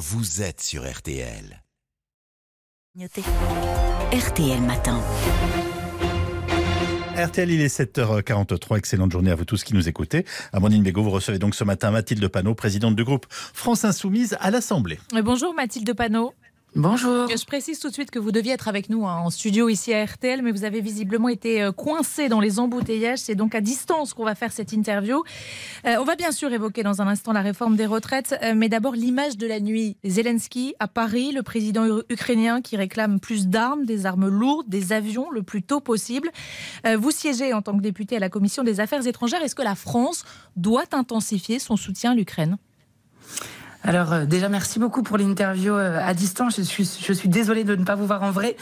vous êtes sur RTL. RTL Matin. RTL, il est 7h43. Excellente journée à vous tous qui nous écoutez. Amandine Bégaud, vous recevez donc ce matin Mathilde Panot, présidente du groupe France Insoumise à l'Assemblée. Bonjour Mathilde Panot. Bonjour. Je précise tout de suite que vous deviez être avec nous hein, en studio ici à RTL, mais vous avez visiblement été euh, coincé dans les embouteillages. C'est donc à distance qu'on va faire cette interview. Euh, on va bien sûr évoquer dans un instant la réforme des retraites, euh, mais d'abord l'image de la nuit. Zelensky à Paris, le président ukrainien qui réclame plus d'armes, des armes lourdes, des avions le plus tôt possible. vous siégez en tant que député à la commission des affaires étrangères. Est-ce que la France doit intensifier son soutien à l'Ukraine? Alors euh, déjà, merci beaucoup pour l'interview euh, à distance. Je suis, je suis désolée de ne pas vous voir en vrai.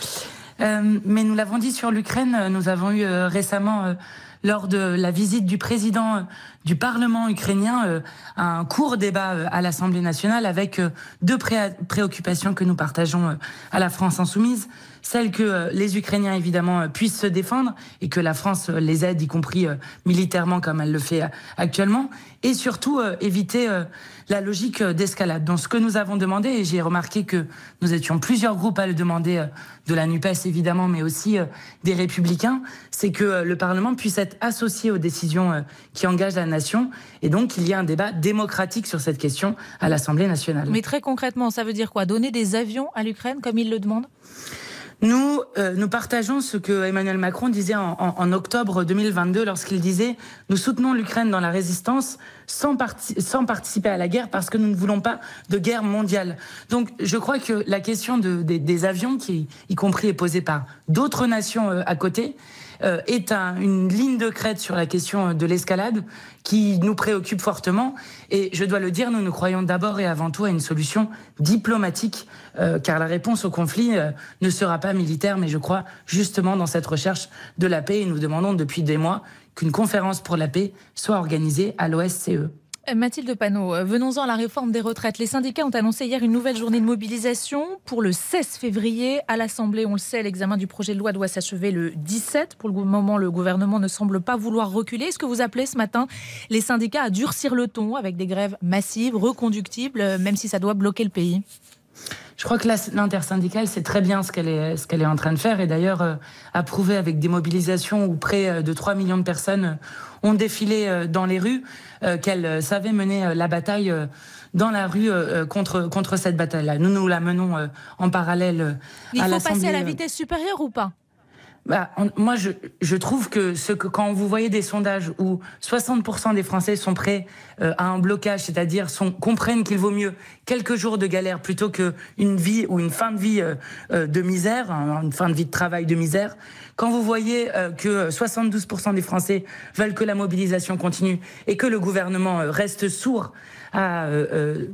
Euh, mais nous l'avons dit sur l'Ukraine, nous avons eu récemment, lors de la visite du président du Parlement ukrainien, un court débat à l'Assemblée nationale avec deux préoccupations que nous partageons à la France insoumise. Celle que les Ukrainiens, évidemment, puissent se défendre et que la France les aide, y compris militairement comme elle le fait actuellement. Et surtout, éviter la logique euh, d'escalade. Donc ce que nous avons demandé, et j'ai remarqué que nous étions plusieurs groupes à le demander, euh, de la NUPES évidemment, mais aussi euh, des républicains, c'est que le Parlement puisse être associé aux décisions qui engagent la nation, et donc qu'il y ait un débat démocratique sur cette question à l'Assemblée nationale. Mais très concrètement, ça veut dire quoi? Donner des avions à l'Ukraine comme il le demande nous, euh, nous partageons ce que Emmanuel Macron disait en, en, octobre 2022 lorsqu'il disait Nous soutenons l'Ukraine dans la résistance sans, sans, participer à la guerre parce que nous ne voulons pas de guerre mondiale. Donc je crois que la question de, des avions, qui y compris est posée par d'autres nations euh, à côté, euh, est un, une ligne de crête sur la question de l'escalade qui nous préoccupe fortement. Et je dois le dire, nous nous croyons d'abord et avant tout à une solution diplomatique, euh, car la réponse au conflit euh, ne sera pas militaire, mais je crois justement dans cette recherche de la paix. Et nous demandons depuis des mois qu'une conférence pour la paix soit organisée à l'OSCE. Mathilde Panot, euh, venons-en à la réforme des retraites. Les syndicats ont annoncé hier une nouvelle journée de mobilisation pour le 16 février. À l'Assemblée, on le sait, l'examen du projet de loi doit s'achever le 17. Pour le moment, le gouvernement ne semble pas vouloir reculer. Est-ce que vous appelez ce matin les syndicats à durcir le ton avec des grèves massives, reconductibles, euh, même si ça doit bloquer le pays? Je crois que l'intersyndicale sait très bien ce qu'elle est, ce qu'elle est en train de faire et d'ailleurs euh, approuvé avec des mobilisations où près de 3 millions de personnes ont défilé dans les rues. Euh, qu'elle euh, savait mener euh, la bataille dans la rue contre, contre cette bataille-là. Nous, nous la menons en parallèle Il faut passer à la vitesse supérieure ou pas? Bah, moi, je, trouve que, quand vous voyez des sondages où 60% des Français sont prêts à un blocage, c'est-à-dire comprennent qu'il vaut mieux quelques jours de galère plutôt qu'une vie ou une fin de vie de misère, une fin de vie de travail de misère, quand vous voyez euh, que 72% des Français veulent que la mobilisation continue et que le gouvernement euh, reste sourd à euh,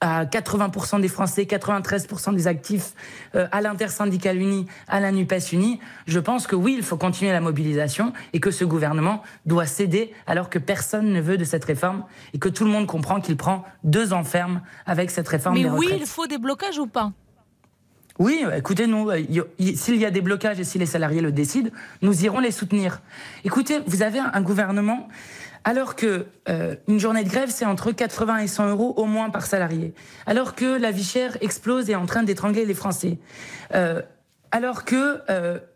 à 80% des Français, 93% des actifs, à l'intersyndicale uni, à la NUPES unie, je pense que oui, il faut continuer la mobilisation et que ce gouvernement doit céder alors que personne ne veut de cette réforme et que tout le monde comprend qu'il prend deux ans ferme avec cette réforme. Mais oui, il faut des blocages ou pas? Oui, écoutez, nous, euh, s'il y a des blocages et si les salariés le décident, nous irons les soutenir. Écoutez, vous avez un gouvernement, alors que euh, une journée de grève, c'est entre 80 et 100 euros au moins par salarié, alors que la vie chère explose et est en train d'étrangler les Français, euh, alors que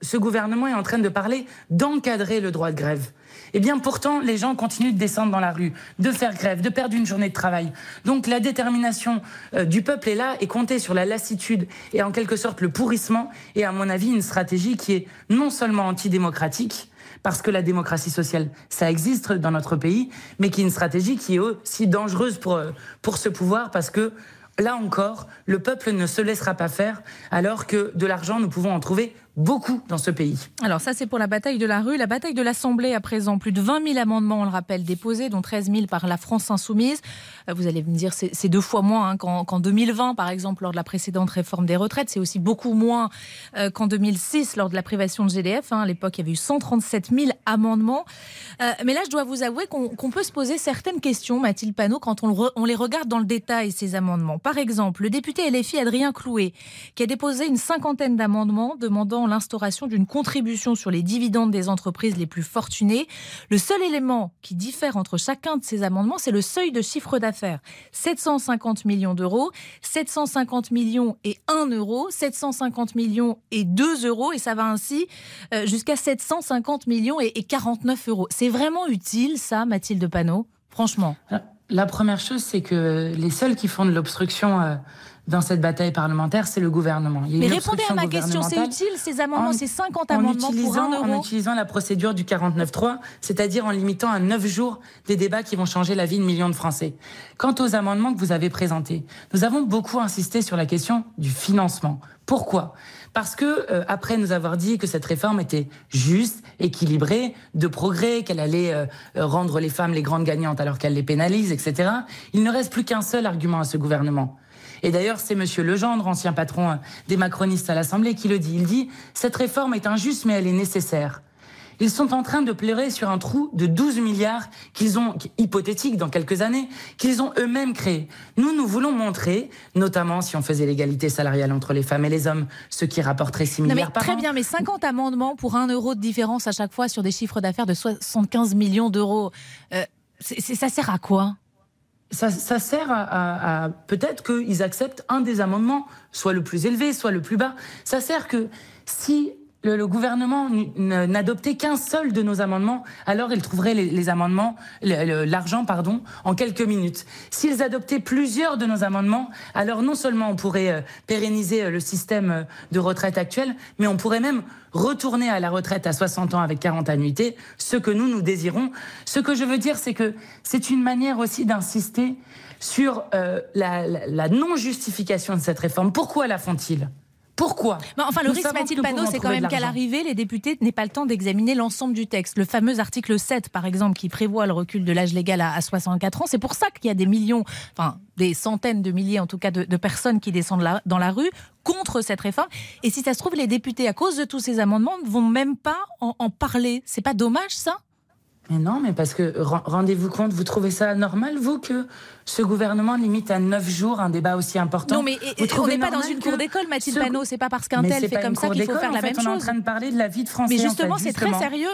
ce gouvernement est en train de parler d'encadrer le droit de grève. Eh bien, pourtant, les gens continuent de descendre dans la rue, de faire grève, de perdre une journée de travail. Donc, la détermination euh, du peuple est là et compter sur la lassitude et en quelque sorte le pourrissement est, à mon avis, une stratégie qui est non seulement antidémocratique, parce que la démocratie sociale, ça existe dans notre pays, mais qui est une stratégie qui est aussi dangereuse pour, euh, pour ce pouvoir, parce que là encore, le peuple ne se laissera pas faire, alors que de l'argent, nous pouvons en trouver beaucoup dans ce pays. Alors ça, c'est pour la bataille de la rue. La bataille de l'Assemblée, à présent, plus de 20 000 amendements, on le rappelle, déposés, dont 13 000 par la France insoumise. Euh, vous allez me dire, c'est deux fois moins hein, qu'en 2020, par exemple, lors de la précédente réforme des retraites. C'est aussi beaucoup moins euh, qu'en 2006, lors de la privation de GDF. Hein. À l'époque, il y avait eu 137 000 amendements. Euh, mais là, je dois vous avouer qu'on peut se poser certaines questions, Mathilde Panot, quand on, on les regarde dans le détail, ces amendements. Par exemple, le député LFI Adrien Clouet, qui a déposé une cinquantaine d'amendements demandant l'instauration d'une contribution sur les dividendes des entreprises les plus fortunées. Le seul élément qui diffère entre chacun de ces amendements, c'est le seuil de chiffre d'affaires. 750 millions d'euros, 750 millions et 1 euro, 750 millions et 2 euros, et ça va ainsi euh, jusqu'à 750 millions et 49 euros. C'est vraiment utile, ça, Mathilde Panot? Franchement. La première chose, c'est que les seuls qui font de l'obstruction euh, dans cette bataille parlementaire, c'est le gouvernement. Mais répondez à ma question, c'est utile ces amendements, ces 50 amendements pour un euro En utilisant la procédure du 49.3, c'est-à-dire en limitant à 9 jours des débats qui vont changer la vie de millions de Français. Quant aux amendements que vous avez présentés, nous avons beaucoup insisté sur la question du financement. Pourquoi? Parce que euh, après nous avoir dit que cette réforme était juste, équilibrée, de progrès, qu'elle allait euh, rendre les femmes les grandes gagnantes alors qu'elle les pénalise, etc. Il ne reste plus qu'un seul argument à ce gouvernement et d'ailleurs, c'est Monsieur Legendre, ancien patron euh, des macronistes à l'Assemblée, qui le dit. Il dit cette réforme est injuste, mais elle est nécessaire. Ils sont en train de pleurer sur un trou de 12 milliards qu'ils ont, hypothétique dans quelques années, qu'ils ont eux-mêmes créé. Nous, nous voulons montrer, notamment si on faisait l'égalité salariale entre les femmes et les hommes, ce qui rapporterait 6 milliards par très an. Très bien, mais 50 amendements pour 1 euro de différence à chaque fois sur des chiffres d'affaires de 75 millions d'euros, euh, ça sert à quoi? Ça, sert à, peut-être qu'ils acceptent un des amendements, soit le plus élevé, soit le plus bas. Ça sert que si le, gouvernement n'adoptait qu'un seul de nos amendements, alors il trouverait les, amendements, l'argent, pardon, en quelques minutes. S'ils adoptaient plusieurs de nos amendements, alors non seulement on pourrait euh, pérenniser euh, le système euh, de retraite actuel, mais on pourrait même retourner à la retraite à 60 ans avec 40 annuités, ce que nous, nous désirons. Ce que je veux dire, c'est que c'est une manière aussi d'insister sur la non-justification de cette réforme. Pourquoi la font-ils? Pourquoi Enfin, le risque, Mathilde Panot, c'est quand même qu'à l'arrivée, les députés n'aient pas le temps d'examiner l'ensemble du texte. Le fameux article 7, par exemple, qui prévoit le recul de l'âge légal à, 64 ans, c'est pour ça qu'il y a des millions, enfin, des centaines de milliers en tout cas de, personnes qui descendent dans la rue contre cette réforme. Et si ça se trouve, les députés, à cause de tous ces amendements, ne vont même pas en, en parler. C'est pas dommage, ça? Mais non, mais parce que rendez-vous compte, vous trouvez ça normal, vous, que ce gouvernement limite à 9 jours un débat aussi important? Non, mais on n'est pas dans une cour d'école, Mathilde Panot. C'est pas parce qu'un tel fait comme ça qu'il faut faire la même chose. On est en train de parler de la vie de Français. Mais justement, c'est très sérieux.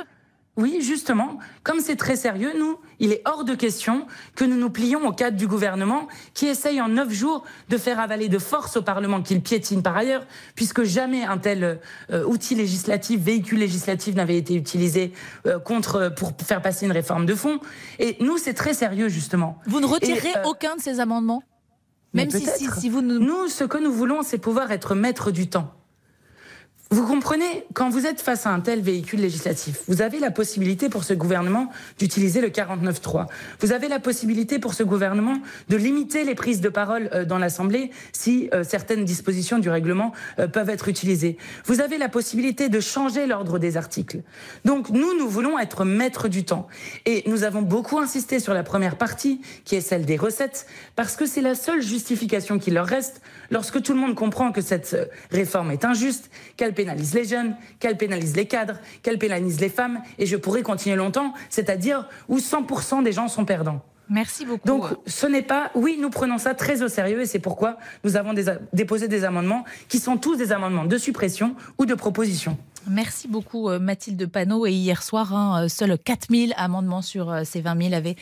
Oui, justement, comme c'est très sérieux, nous, il est hors de question que nous nous plions au cadre du gouvernement qui essaye en neuf jours de faire avaler de force au Parlement qu'il piétine par ailleurs, puisque jamais un tel euh, outil législatif, véhicule législatif n'avait été utilisé euh, contre pour faire passer une réforme de fond. Et nous, c'est très sérieux justement. Vous ne retirerez euh, aucun de ces amendements, même si, si, si, vous nous, ce que nous voulons, c'est pouvoir être maître du temps. Vous comprenez, quand vous êtes face à un tel véhicule législatif, vous avez la possibilité pour ce gouvernement d'utiliser le 49.3. Vous avez la possibilité pour ce gouvernement de limiter les prises de parole euh, dans l'Assemblée si euh, certaines dispositions du règlement euh, peuvent être utilisées. Vous avez la possibilité de changer l'ordre des articles. Donc nous, nous voulons être maîtres du temps. Et nous avons beaucoup insisté sur la première partie, qui est celle des recettes, parce que c'est la seule justification qui leur reste lorsque tout le monde comprend que cette réforme est injuste, qu'elle pénalise les jeunes, qu'elle pénalise les cadres, qu'elle pénalise les femmes, et je pourrais continuer longtemps, c'est-à-dire où 100% des gens sont perdants. Merci beaucoup. Donc, ce n'est pas. Oui, nous prenons ça très au sérieux et c'est pourquoi nous avons déposé des amendements qui sont tous des amendements de suppression ou de proposition. Merci beaucoup, euh, Mathilde Panot. Et hier soir, hein, euh, seuls 4000 amendements sur euh, ces 20 000 avaient